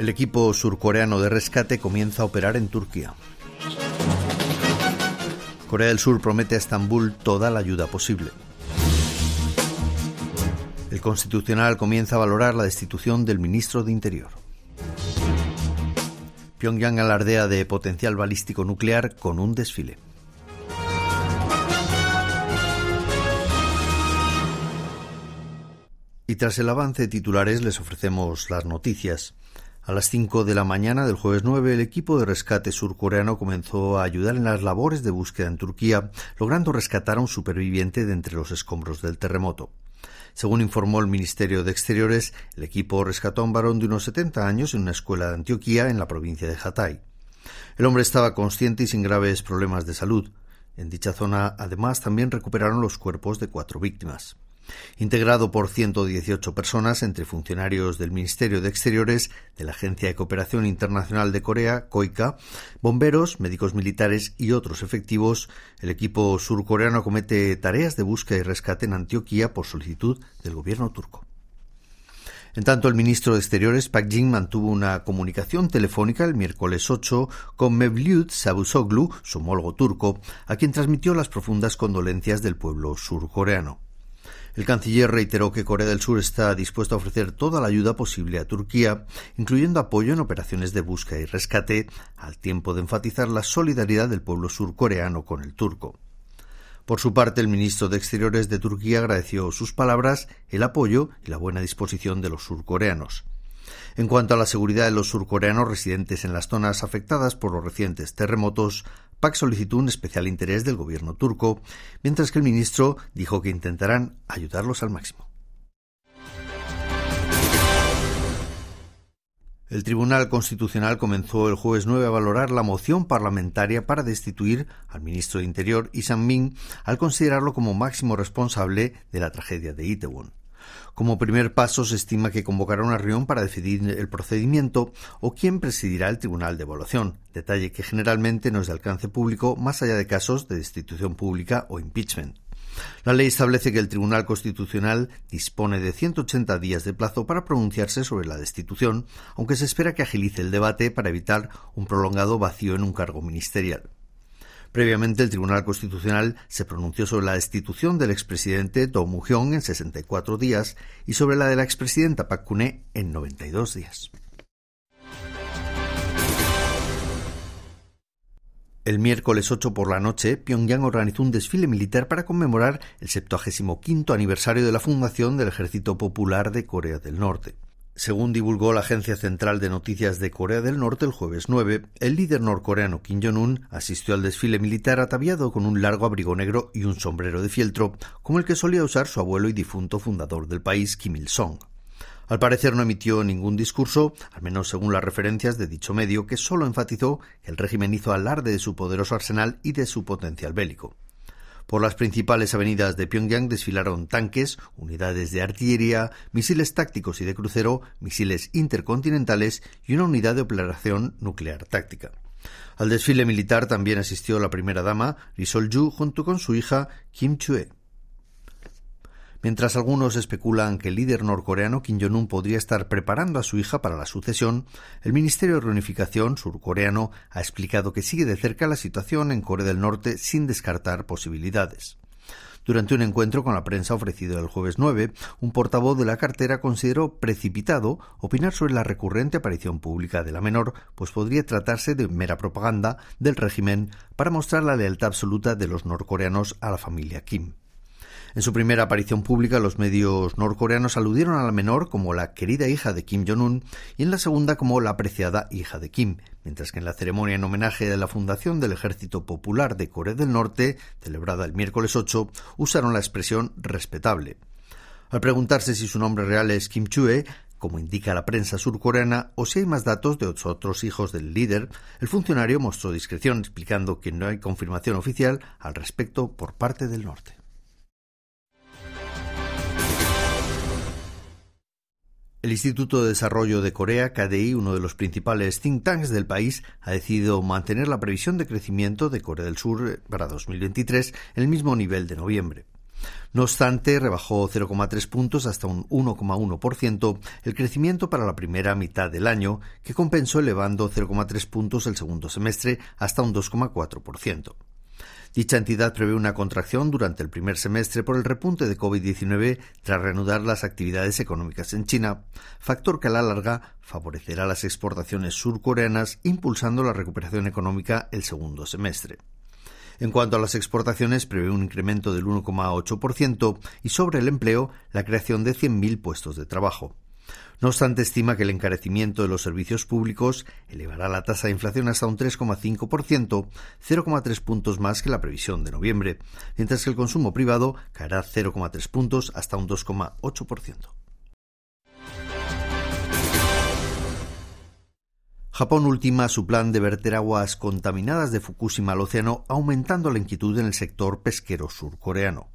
El equipo surcoreano de rescate comienza a operar en Turquía. Corea del Sur promete a Estambul toda la ayuda posible. El Constitucional comienza a valorar la destitución del ministro de Interior. Pyongyang alardea de potencial balístico nuclear con un desfile. Y tras el avance de titulares les ofrecemos las noticias. A las 5 de la mañana del jueves 9, el equipo de rescate surcoreano comenzó a ayudar en las labores de búsqueda en Turquía, logrando rescatar a un superviviente de entre los escombros del terremoto. Según informó el Ministerio de Exteriores, el equipo rescató a un varón de unos 70 años en una escuela de Antioquía, en la provincia de Hatay. El hombre estaba consciente y sin graves problemas de salud. En dicha zona, además, también recuperaron los cuerpos de cuatro víctimas integrado por 118 personas entre funcionarios del Ministerio de Exteriores, de la Agencia de Cooperación Internacional de Corea, COICA, bomberos, médicos militares y otros efectivos. El equipo surcoreano comete tareas de búsqueda y rescate en Antioquía por solicitud del gobierno turco. En tanto, el ministro de Exteriores, Pak Jin, mantuvo una comunicación telefónica el miércoles 8 con Mevlut Sabusoglu, su homólogo turco, a quien transmitió las profundas condolencias del pueblo surcoreano. El canciller reiteró que Corea del Sur está dispuesto a ofrecer toda la ayuda posible a Turquía, incluyendo apoyo en operaciones de búsqueda y rescate, al tiempo de enfatizar la solidaridad del pueblo surcoreano con el turco. Por su parte, el ministro de Exteriores de Turquía agradeció sus palabras, el apoyo y la buena disposición de los surcoreanos. En cuanto a la seguridad de los surcoreanos residentes en las zonas afectadas por los recientes terremotos, PAC solicitó un especial interés del gobierno turco, mientras que el ministro dijo que intentarán ayudarlos al máximo. El Tribunal Constitucional comenzó el jueves 9 a valorar la moción parlamentaria para destituir al ministro de Interior, Isan Min, al considerarlo como máximo responsable de la tragedia de Itaewon. Como primer paso, se estima que convocará una reunión para decidir el procedimiento o quién presidirá el Tribunal de Evaluación, detalle que generalmente no es de alcance público más allá de casos de destitución pública o impeachment. La ley establece que el Tribunal Constitucional dispone de 180 días de plazo para pronunciarse sobre la destitución, aunque se espera que agilice el debate para evitar un prolongado vacío en un cargo ministerial. Previamente, el Tribunal Constitucional se pronunció sobre la destitución del expresidente Do Moo-hyung en 64 días y sobre la de la expresidenta Park Geun-hye en 92 días. El miércoles 8 por la noche, Pyongyang organizó un desfile militar para conmemorar el 75 aniversario de la fundación del Ejército Popular de Corea del Norte. Según divulgó la Agencia Central de Noticias de Corea del Norte el jueves 9, el líder norcoreano Kim Jong-un asistió al desfile militar ataviado con un largo abrigo negro y un sombrero de fieltro, como el que solía usar su abuelo y difunto fundador del país, Kim Il-sung. Al parecer no emitió ningún discurso, al menos según las referencias de dicho medio, que solo enfatizó que el régimen hizo alarde de su poderoso arsenal y de su potencial bélico. Por las principales avenidas de Pyongyang desfilaron tanques, unidades de artillería, misiles tácticos y de crucero, misiles intercontinentales y una unidad de operación nuclear táctica. Al desfile militar también asistió la primera dama, Ri Sol-ju, junto con su hija Kim Chue. Mientras algunos especulan que el líder norcoreano Kim Jong-un podría estar preparando a su hija para la sucesión, el Ministerio de Reunificación surcoreano ha explicado que sigue de cerca la situación en Corea del Norte sin descartar posibilidades. Durante un encuentro con la prensa ofrecido el jueves 9, un portavoz de la cartera consideró precipitado opinar sobre la recurrente aparición pública de la menor, pues podría tratarse de mera propaganda del régimen para mostrar la lealtad absoluta de los norcoreanos a la familia Kim. En su primera aparición pública, los medios norcoreanos aludieron a la menor como la querida hija de Kim Jong-un y en la segunda como la apreciada hija de Kim, mientras que en la ceremonia en homenaje de la fundación del Ejército Popular de Corea del Norte, celebrada el miércoles 8, usaron la expresión respetable. Al preguntarse si su nombre real es Kim Chue, como indica la prensa surcoreana, o si hay más datos de otros hijos del líder, el funcionario mostró discreción explicando que no hay confirmación oficial al respecto por parte del norte. El Instituto de Desarrollo de Corea, KDI, uno de los principales think tanks del país, ha decidido mantener la previsión de crecimiento de Corea del Sur para 2023 en el mismo nivel de noviembre. No obstante, rebajó 0,3 puntos hasta un 1,1% el crecimiento para la primera mitad del año, que compensó elevando 0,3 puntos el segundo semestre hasta un 2,4%. Dicha entidad prevé una contracción durante el primer semestre por el repunte de COVID-19 tras reanudar las actividades económicas en China, factor que a la larga favorecerá las exportaciones surcoreanas impulsando la recuperación económica el segundo semestre. En cuanto a las exportaciones, prevé un incremento del 1,8% y sobre el empleo, la creación de 100.000 puestos de trabajo. No obstante, estima que el encarecimiento de los servicios públicos elevará la tasa de inflación hasta un 3,5%, 0,3 puntos más que la previsión de noviembre, mientras que el consumo privado caerá 0,3 puntos hasta un 2,8%. Japón ultima su plan de verter aguas contaminadas de Fukushima al océano, aumentando la inquietud en el sector pesquero surcoreano.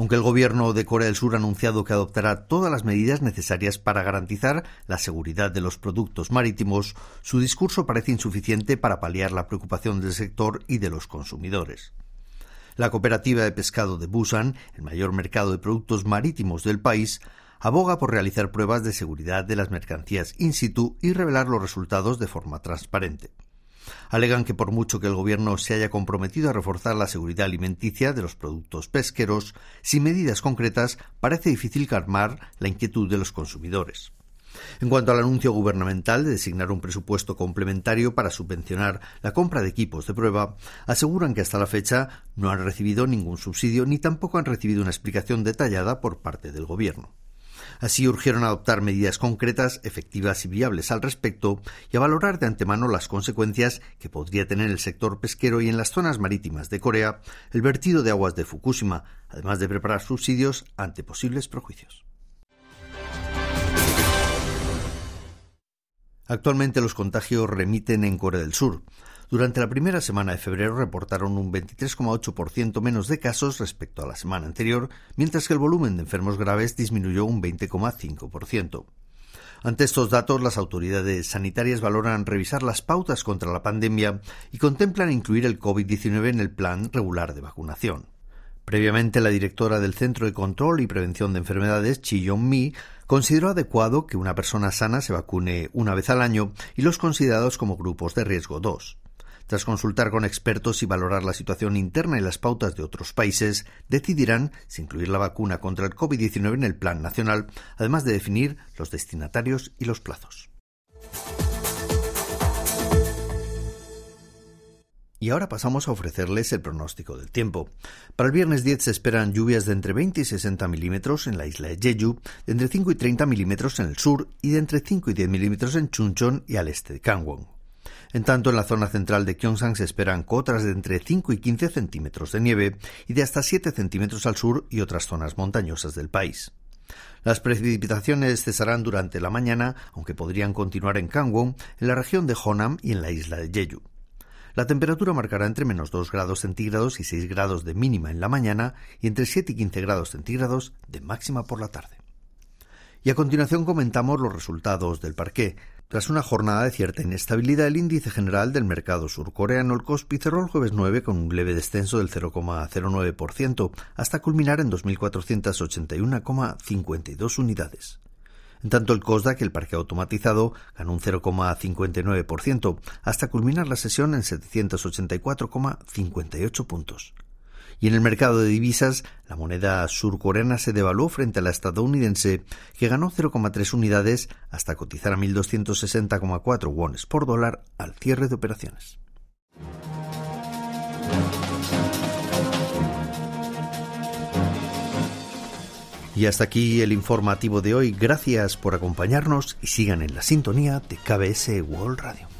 Aunque el gobierno de Corea del Sur ha anunciado que adoptará todas las medidas necesarias para garantizar la seguridad de los productos marítimos, su discurso parece insuficiente para paliar la preocupación del sector y de los consumidores. La cooperativa de pescado de Busan, el mayor mercado de productos marítimos del país, aboga por realizar pruebas de seguridad de las mercancías in situ y revelar los resultados de forma transparente. Alegan que por mucho que el Gobierno se haya comprometido a reforzar la seguridad alimenticia de los productos pesqueros, sin medidas concretas parece difícil calmar la inquietud de los consumidores. En cuanto al anuncio gubernamental de designar un presupuesto complementario para subvencionar la compra de equipos de prueba, aseguran que hasta la fecha no han recibido ningún subsidio ni tampoco han recibido una explicación detallada por parte del Gobierno. Así urgieron adoptar medidas concretas, efectivas y viables al respecto y a valorar de antemano las consecuencias que podría tener el sector pesquero y en las zonas marítimas de Corea el vertido de aguas de Fukushima, además de preparar subsidios ante posibles prejuicios. Actualmente los contagios remiten en Corea del Sur. Durante la primera semana de febrero reportaron un 23,8% menos de casos respecto a la semana anterior, mientras que el volumen de enfermos graves disminuyó un 20,5%. Ante estos datos, las autoridades sanitarias valoran revisar las pautas contra la pandemia y contemplan incluir el COVID-19 en el plan regular de vacunación. Previamente, la directora del Centro de Control y Prevención de Enfermedades, Chi Yong-mi, consideró adecuado que una persona sana se vacune una vez al año y los considerados como grupos de riesgo 2. Tras consultar con expertos y valorar la situación interna y las pautas de otros países, decidirán si incluir la vacuna contra el COVID-19 en el plan nacional, además de definir los destinatarios y los plazos. Y ahora pasamos a ofrecerles el pronóstico del tiempo. Para el viernes 10 se esperan lluvias de entre 20 y 60 milímetros en la isla de Jeju, de entre 5 y 30 milímetros en el sur y de entre 5 y 10 milímetros en Chuncheon y al este de Gangwon. En tanto, en la zona central de Gyeongsang se esperan cotas de entre 5 y 15 centímetros de nieve y de hasta 7 centímetros al sur y otras zonas montañosas del país. Las precipitaciones cesarán durante la mañana, aunque podrían continuar en Gangwon, en la región de Honam y en la isla de Jeju. La temperatura marcará entre menos 2 grados centígrados y 6 grados de mínima en la mañana y entre 7 y 15 grados centígrados de máxima por la tarde. Y a continuación comentamos los resultados del parqué. Tras una jornada de cierta inestabilidad, el índice general del mercado surcoreano, el Kospi, cerró el jueves 9 con un leve descenso del 0,09% hasta culminar en 2.481,52 unidades. En tanto, el Kosdaq, el parque automatizado, ganó un 0,59% hasta culminar la sesión en 784,58 puntos. Y en el mercado de divisas, la moneda surcoreana se devaluó frente a la estadounidense, que ganó 0,3 unidades hasta cotizar a 1.260,4 wones por dólar al cierre de operaciones. Y hasta aquí el informativo de hoy. Gracias por acompañarnos y sigan en la sintonía de KBS World Radio.